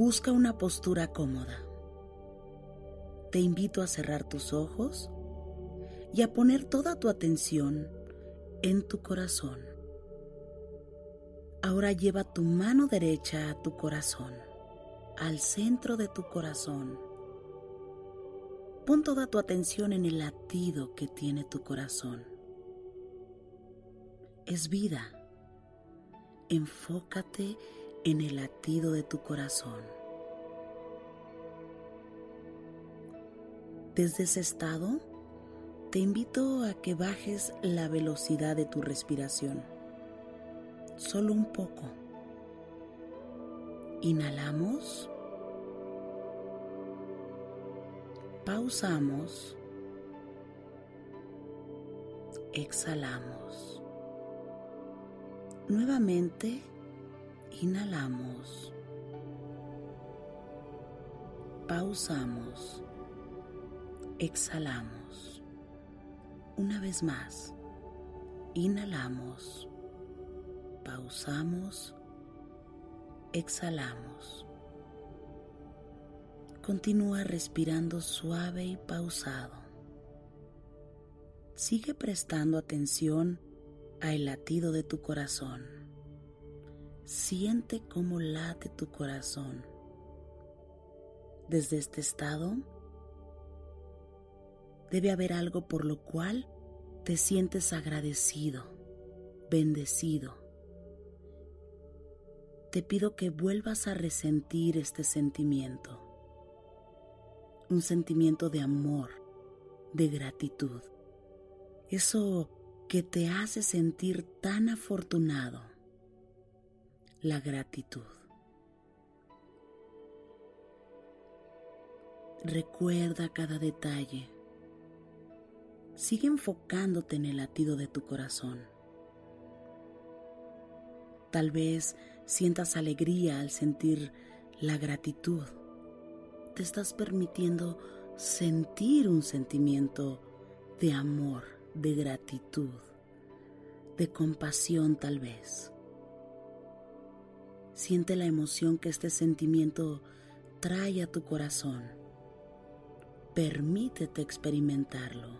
Busca una postura cómoda. Te invito a cerrar tus ojos y a poner toda tu atención en tu corazón. Ahora lleva tu mano derecha a tu corazón, al centro de tu corazón. Pon toda tu atención en el latido que tiene tu corazón. Es vida. Enfócate en el latido de tu corazón. Desde ese estado, te invito a que bajes la velocidad de tu respiración. Solo un poco. Inhalamos. Pausamos. Exhalamos. Nuevamente inhalamos. Pausamos. Exhalamos. Una vez más. Inhalamos. Pausamos. Exhalamos. Continúa respirando suave y pausado. Sigue prestando atención al latido de tu corazón. Siente cómo late tu corazón. Desde este estado debe haber algo por lo cual te sientes agradecido, bendecido. Te pido que vuelvas a resentir este sentimiento, un sentimiento de amor, de gratitud, eso que te hace sentir tan afortunado la gratitud. Recuerda cada detalle. Sigue enfocándote en el latido de tu corazón. Tal vez sientas alegría al sentir la gratitud. Te estás permitiendo sentir un sentimiento de amor, de gratitud, de compasión tal vez. Siente la emoción que este sentimiento trae a tu corazón. Permítete experimentarlo.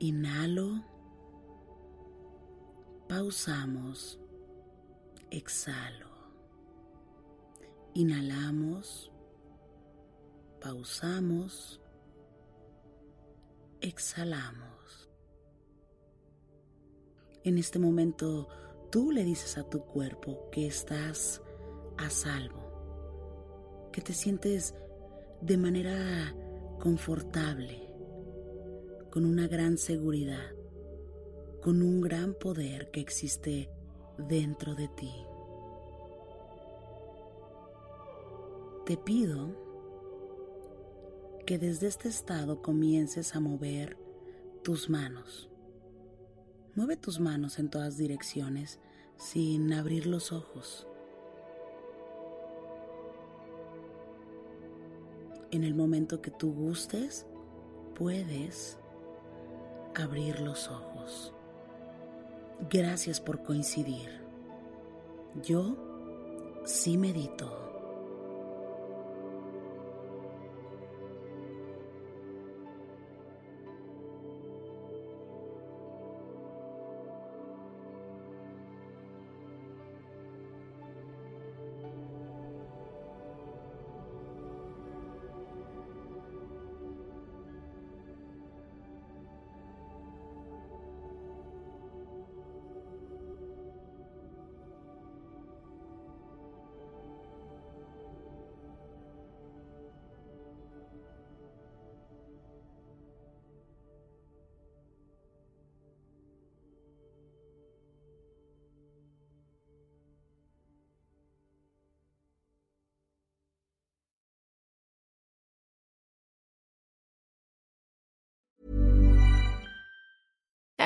Inhalo. Pausamos. Exhalo. Inhalamos. Pausamos. Exhalamos. En este momento tú le dices a tu cuerpo que estás a salvo, que te sientes de manera confortable, con una gran seguridad, con un gran poder que existe dentro de ti. Te pido que desde este estado comiences a mover tus manos Mueve tus manos en todas direcciones sin abrir los ojos. En el momento que tú gustes, puedes abrir los ojos. Gracias por coincidir. Yo sí medito.